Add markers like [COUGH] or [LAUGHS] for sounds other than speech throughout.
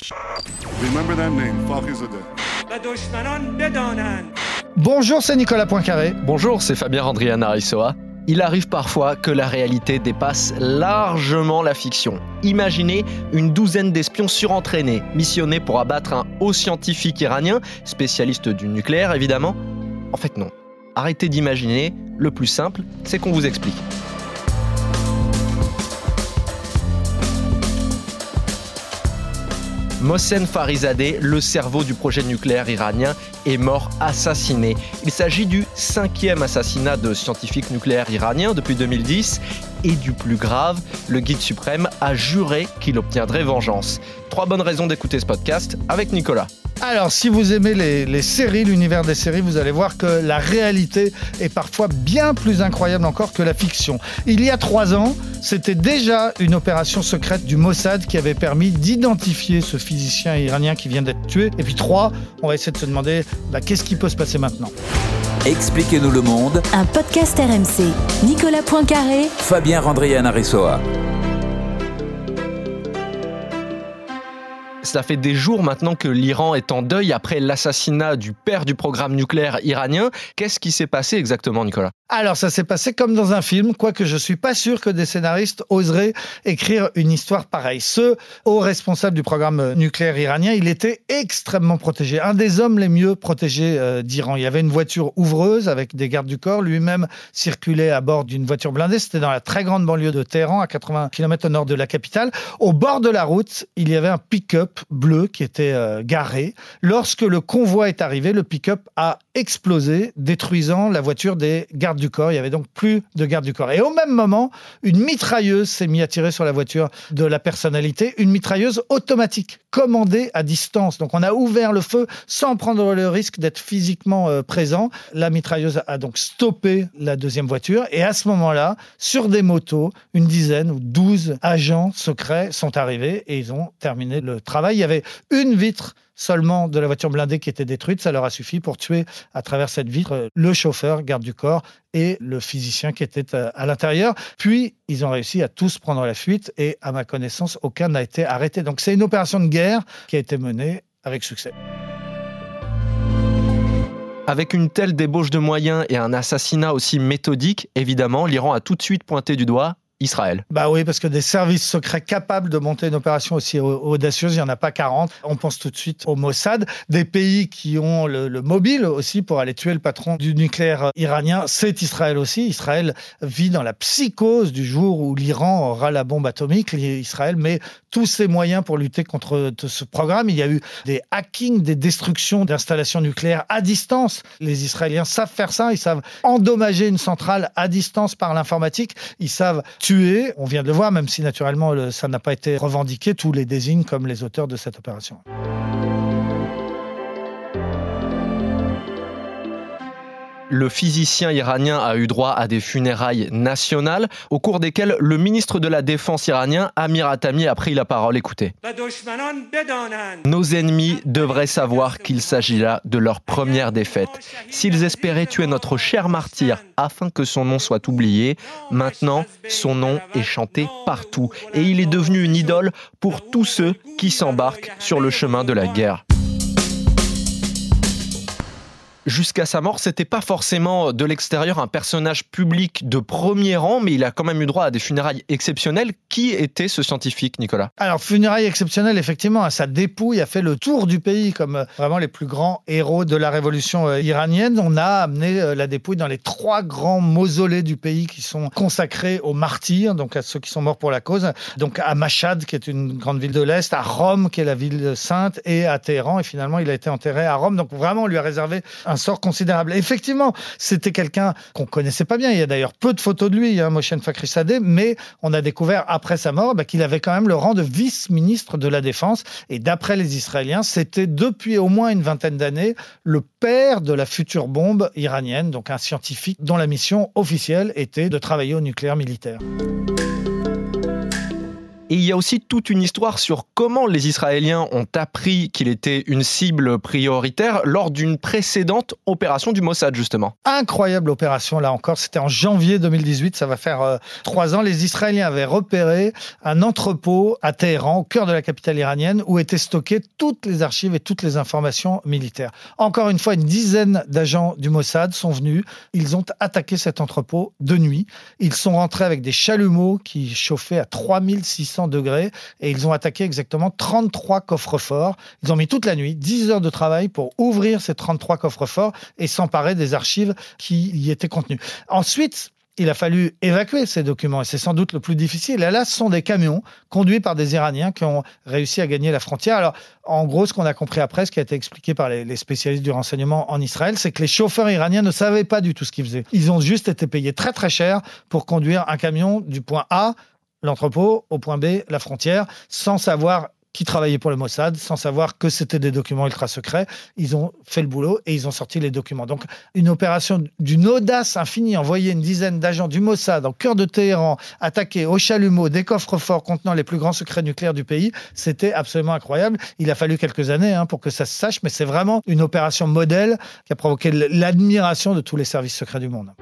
Remember that name, Bonjour, c'est Nicolas Poincaré. Bonjour, c'est Fabien Andrian Arisoa. Il arrive parfois que la réalité dépasse largement la fiction. Imaginez une douzaine d'espions surentraînés, missionnés pour abattre un haut scientifique iranien, spécialiste du nucléaire évidemment. En fait non. Arrêtez d'imaginer, le plus simple, c'est qu'on vous explique. Mohsen Farizadeh, le cerveau du projet nucléaire iranien, est mort assassiné. Il s'agit du cinquième assassinat de scientifiques nucléaires iraniens depuis 2010 et du plus grave, le guide suprême a juré qu'il obtiendrait vengeance. Trois bonnes raisons d'écouter ce podcast avec Nicolas. Alors, si vous aimez les, les séries, l'univers des séries, vous allez voir que la réalité est parfois bien plus incroyable encore que la fiction. Il y a trois ans, c'était déjà une opération secrète du Mossad qui avait permis d'identifier ce physicien iranien qui vient d'être tué. Et puis trois, on va essayer de se demander bah, qu'est-ce qui peut se passer maintenant. Expliquez-nous le monde, Un podcast RMC. Nicolas Poincaré, Fabien Randrian Arisoa. Cela fait des jours maintenant que l'Iran est en deuil après l'assassinat du père du programme nucléaire iranien. Qu'est-ce qui s'est passé exactement, Nicolas? Alors, ça s'est passé comme dans un film, quoique je suis pas sûr que des scénaristes oseraient écrire une histoire pareille. Ce haut responsable du programme nucléaire iranien, il était extrêmement protégé, un des hommes les mieux protégés euh, d'Iran. Il y avait une voiture ouvreuse avec des gardes du corps, lui-même circulait à bord d'une voiture blindée. C'était dans la très grande banlieue de Téhéran, à 80 km au nord de la capitale. Au bord de la route, il y avait un pick-up bleu qui était euh, garé. Lorsque le convoi est arrivé, le pick-up a explosé, détruisant la voiture des gardes du corps. Il y avait donc plus de gardes du corps. Et au même moment, une mitrailleuse s'est mise à tirer sur la voiture de la personnalité, une mitrailleuse automatique, commandée à distance. Donc on a ouvert le feu sans prendre le risque d'être physiquement euh, présent. La mitrailleuse a donc stoppé la deuxième voiture. Et à ce moment-là, sur des motos, une dizaine ou douze agents secrets sont arrivés et ils ont terminé le travail. Il y avait une vitre seulement de la voiture blindée qui était détruite. Ça leur a suffi pour tuer à travers cette vitre euh, le chauffeur, garde du corps et le physicien qui était euh, à l'intérieur. Puis, ils ont réussi à tous prendre la fuite et, à ma connaissance, aucun n'a été arrêté. Donc, c'est une opération de guerre qui a été menée avec succès. Avec une telle débauche de moyens et un assassinat aussi méthodique, évidemment, l'Iran a tout de suite pointé du doigt Israël. Bah oui, parce que des services secrets capables de monter une opération aussi au- audacieuse, il n'y en a pas 40. On pense tout de suite au Mossad. Des pays qui ont le, le mobile aussi pour aller tuer le patron du nucléaire iranien, c'est Israël aussi. Israël vit dans la psychose du jour où l'Iran aura la bombe atomique. Israël met tous ses moyens pour lutter contre ce programme. Il y a eu des hackings, des destructions d'installations nucléaires à distance. Les Israéliens savent faire ça. Ils savent endommager une centrale à distance par l'informatique. Ils savent On vient de le voir, même si naturellement le- ça n'a pas été revendiqué. Tous les désignent comme les auteurs de cette opération. le physicien iranien a eu droit à des funérailles nationales, au cours desquelles le ministre de la Défense iranien, Amir Atami, a pris la parole. Écoutez. Nos ennemis devraient savoir qu'il s'agit là de leur première défaite. S'ils espéraient tuer notre cher martyr afin que son nom soit oublié, maintenant son nom est chanté partout et il est devenu une idole pour tous ceux qui s'embarquent sur le chemin de la guerre. Jusqu'à sa mort, c'était pas forcément de l'extérieur un personnage public de premier rang, mais il a quand même eu droit à des funérailles exceptionnelles. Qui était ce scientifique, Nicolas? Alors, funérailles exceptionnelles, effectivement, sa dépouille a fait le tour du pays comme euh, vraiment les plus grands héros de la révolution euh, iranienne. On a amené euh, la dépouille dans les trois grands mausolées du pays qui sont consacrés aux martyrs, donc à ceux qui sont morts pour la cause. Donc à Mashhad, qui est une grande ville de l'Est, à Rome, qui est la ville sainte, et à Téhéran. Et finalement, il a été enterré à Rome. Donc vraiment, on lui a réservé un sort considérable. Effectivement, c'était quelqu'un qu'on connaissait pas bien. Il y a d'ailleurs peu de photos de lui, hein, Moshen Fakhrizadeh, mais on a découvert après sa mort bah, qu'il avait quand même le rang de vice-ministre de la Défense. Et d'après les Israéliens, c'était depuis au moins une vingtaine d'années le père de la future bombe iranienne, donc un scientifique dont la mission officielle était de travailler au nucléaire militaire. Et il y a aussi toute une histoire sur comment les Israéliens ont appris qu'il était une cible prioritaire lors d'une précédente opération du Mossad, justement. Incroyable opération, là encore. C'était en janvier 2018, ça va faire euh, trois ans. Les Israéliens avaient repéré un entrepôt à Téhéran, au cœur de la capitale iranienne, où étaient stockées toutes les archives et toutes les informations militaires. Encore une fois, une dizaine d'agents du Mossad sont venus. Ils ont attaqué cet entrepôt de nuit. Ils sont rentrés avec des chalumeaux qui chauffaient à 3600 degrés et ils ont attaqué exactement 33 coffres-forts. Ils ont mis toute la nuit, 10 heures de travail pour ouvrir ces 33 coffres-forts et s'emparer des archives qui y étaient contenues. Ensuite, il a fallu évacuer ces documents et c'est sans doute le plus difficile. Et là, ce sont des camions conduits par des Iraniens qui ont réussi à gagner la frontière. Alors, en gros, ce qu'on a compris après, ce qui a été expliqué par les, les spécialistes du renseignement en Israël, c'est que les chauffeurs iraniens ne savaient pas du tout ce qu'ils faisaient. Ils ont juste été payés très très cher pour conduire un camion du point A l'entrepôt, au point B, la frontière, sans savoir qui travaillait pour le Mossad, sans savoir que c'était des documents ultra secrets. Ils ont fait le boulot et ils ont sorti les documents. Donc, une opération d'une audace infinie, envoyer une dizaine d'agents du Mossad en cœur de Téhéran, attaquer au chalumeau des coffres forts contenant les plus grands secrets nucléaires du pays, c'était absolument incroyable. Il a fallu quelques années hein, pour que ça se sache, mais c'est vraiment une opération modèle qui a provoqué l'admiration de tous les services secrets du monde.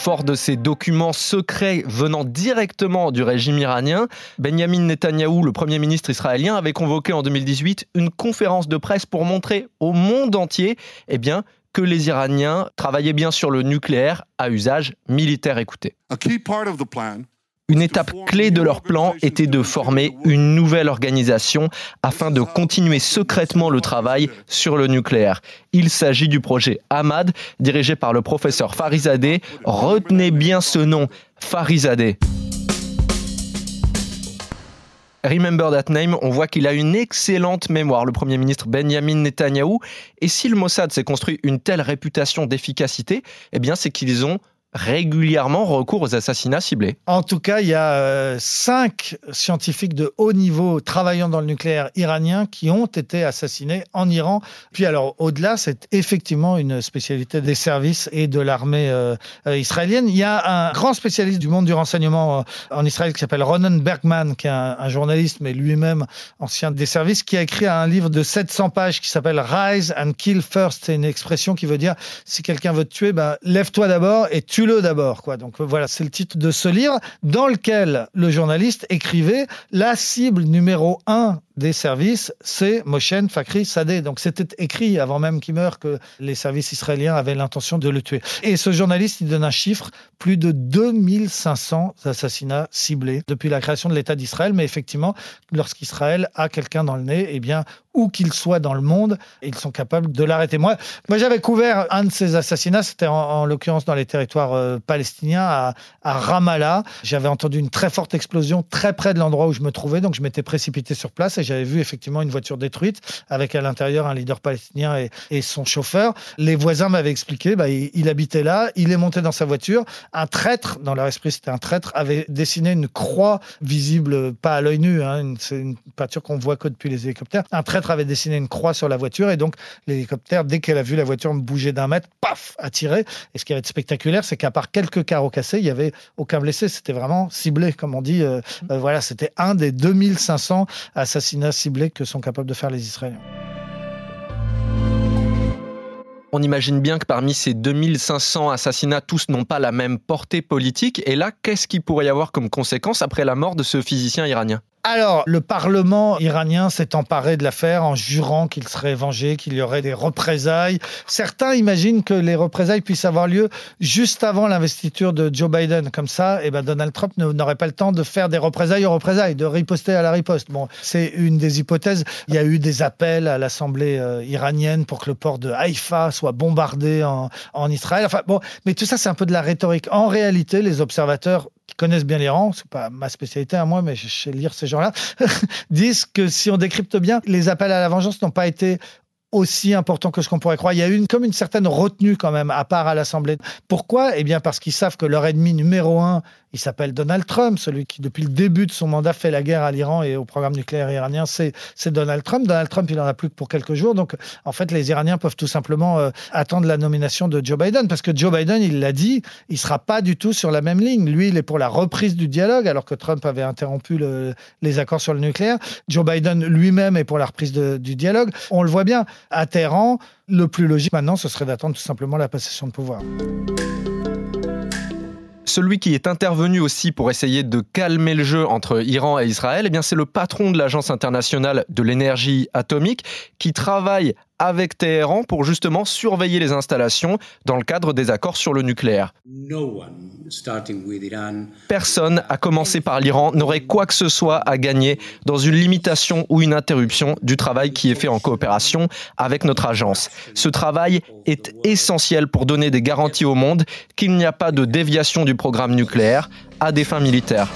Fort de ces documents secrets venant directement du régime iranien, Benjamin Netanyahou, le Premier ministre israélien, avait convoqué en 2018 une conférence de presse pour montrer au monde entier eh bien, que les Iraniens travaillaient bien sur le nucléaire à usage militaire. Écoutez. Une étape clé de leur plan était de former une nouvelle organisation afin de continuer secrètement le travail sur le nucléaire. Il s'agit du projet Ahmad, dirigé par le professeur Farizadeh. Retenez bien ce nom, Farizadeh. Remember that name, on voit qu'il a une excellente mémoire, le Premier ministre Benjamin Netanyahou. Et si le Mossad s'est construit une telle réputation d'efficacité, eh bien c'est qu'ils ont régulièrement recours aux assassinats ciblés. En tout cas, il y a euh, cinq scientifiques de haut niveau travaillant dans le nucléaire iranien qui ont été assassinés en Iran. Puis alors, au-delà, c'est effectivement une spécialité des services et de l'armée euh, euh, israélienne. Il y a un grand spécialiste du monde du renseignement en Israël qui s'appelle Ronan Bergman, qui est un, journaliste, mais lui-même ancien des services, qui a écrit un livre de 700 pages qui s'appelle Rise and Kill First. C'est une expression qui veut dire, si quelqu'un veut te tuer, ben, lève-toi d'abord et tue d'abord. quoi. Donc voilà, c'est le titre de ce livre dans lequel le journaliste écrivait la cible numéro un des services, c'est Moshen Fakri Sadeh. Donc c'était écrit avant même qu'il meure que les services israéliens avaient l'intention de le tuer. Et ce journaliste, il donne un chiffre, plus de 2500 assassinats ciblés depuis la création de l'État d'Israël. Mais effectivement, lorsqu'Israël a quelqu'un dans le nez, eh bien, où qu'il soit dans le monde, ils sont capables de l'arrêter. Moi, moi j'avais couvert un de ces assassinats, c'était en, l'occurrence dans les territoires euh, palestiniens, à, à Ramallah. J'avais entendu une très forte explosion très près de l'endroit où je me trouvais, donc je m'étais précipité sur place et j'avais vu effectivement une voiture détruite avec à l'intérieur un leader palestinien et, son chauffeur. Les voisins m'avaient expliqué, bah, il, habitait là, il est monté dans sa voiture. Un traître, dans leur esprit c'était un traître, avait dessiné une croix visible, pas à l'œil nu, hein, c'est une peinture qu'on voit que depuis les hélicoptères. Un traître avait dessiné une croix sur la voiture et donc l'hélicoptère, dès qu'elle a vu la voiture bouger d'un mètre, paf, a tiré. Et ce qui avait été spectaculaire, c'est qu'à part quelques carreaux cassés, il y avait aucun blessé. C'était vraiment ciblé, comme on dit. Euh, euh, voilà, c'était un des 2500 assassinats que sont capables de faire les Israéliens. On imagine bien que parmi ces 2500 assassinats, tous n'ont pas la même portée politique. Et là, qu'est-ce qu'il pourrait y avoir comme conséquence après la mort de ce physicien iranien? Alors, le Parlement iranien s'est emparé de l'affaire en jurant qu'il serait vengé, qu'il y aurait des représailles. Certains imaginent que les représailles puissent avoir lieu juste avant l'investiture de Joe Biden. Comme ça, eh ben Donald Trump n'aurait pas le temps de faire des représailles aux représailles, de riposter à la riposte. Bon, c'est une des hypothèses. Il y a eu des appels à l'Assemblée euh, iranienne pour que le port de Haïfa soit bombardé en, en Israël. Enfin, bon, mais tout ça, c'est un peu de la rhétorique. En réalité, les observateurs qui connaissent bien l'Iran, c'est pas ma spécialité à moi, mais je sais lire ces gens-là, [LAUGHS] disent que si on décrypte bien, les appels à la vengeance n'ont pas été aussi important que ce qu'on pourrait croire. Il y a une, comme une certaine retenue quand même, à part à l'Assemblée. Pourquoi? Eh bien parce qu'ils savent que leur ennemi numéro un, il s'appelle Donald Trump, celui qui depuis le début de son mandat fait la guerre à l'Iran et au programme nucléaire iranien, c'est Donald Trump. Donald Trump, il en a plus que pour quelques jours, donc en fait les Iraniens peuvent tout simplement euh, attendre la nomination de Joe Biden, parce que Joe Biden, il l'a dit, il sera pas du tout sur la même ligne. Lui, il est pour la reprise du dialogue, alors que Trump avait interrompu le, les accords sur le nucléaire. Joe Biden lui-même est pour la reprise du dialogue. On le voit bien à Téhéran, le plus logique maintenant, ce serait d'attendre tout simplement la passation de pouvoir. Celui qui est intervenu aussi pour essayer de calmer le jeu entre Iran et Israël, eh bien c'est le patron de l'Agence internationale de l'énergie atomique qui travaille avec Téhéran pour justement surveiller les installations dans le cadre des accords sur le nucléaire. Personne, à commencer par l'Iran, n'aurait quoi que ce soit à gagner dans une limitation ou une interruption du travail qui est fait en coopération avec notre agence. Ce travail est essentiel pour donner des garanties au monde qu'il n'y a pas de déviation du programme nucléaire à des fins militaires.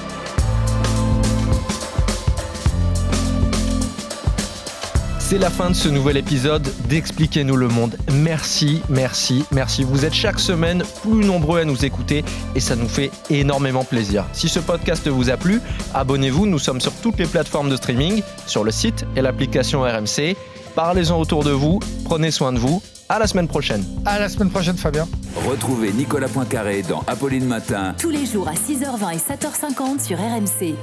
C'est la fin de ce nouvel épisode d'Expliquez-nous le monde. Merci, merci, merci. Vous êtes chaque semaine plus nombreux à nous écouter et ça nous fait énormément plaisir. Si ce podcast vous a plu, abonnez-vous. Nous sommes sur toutes les plateformes de streaming, sur le site et l'application RMC. Parlez-en autour de vous, prenez soin de vous. À la semaine prochaine. À la semaine prochaine, Fabien. Retrouvez Nicolas Poincaré dans Apolline Matin. Tous les jours à 6h20 et 7h50 sur RMC.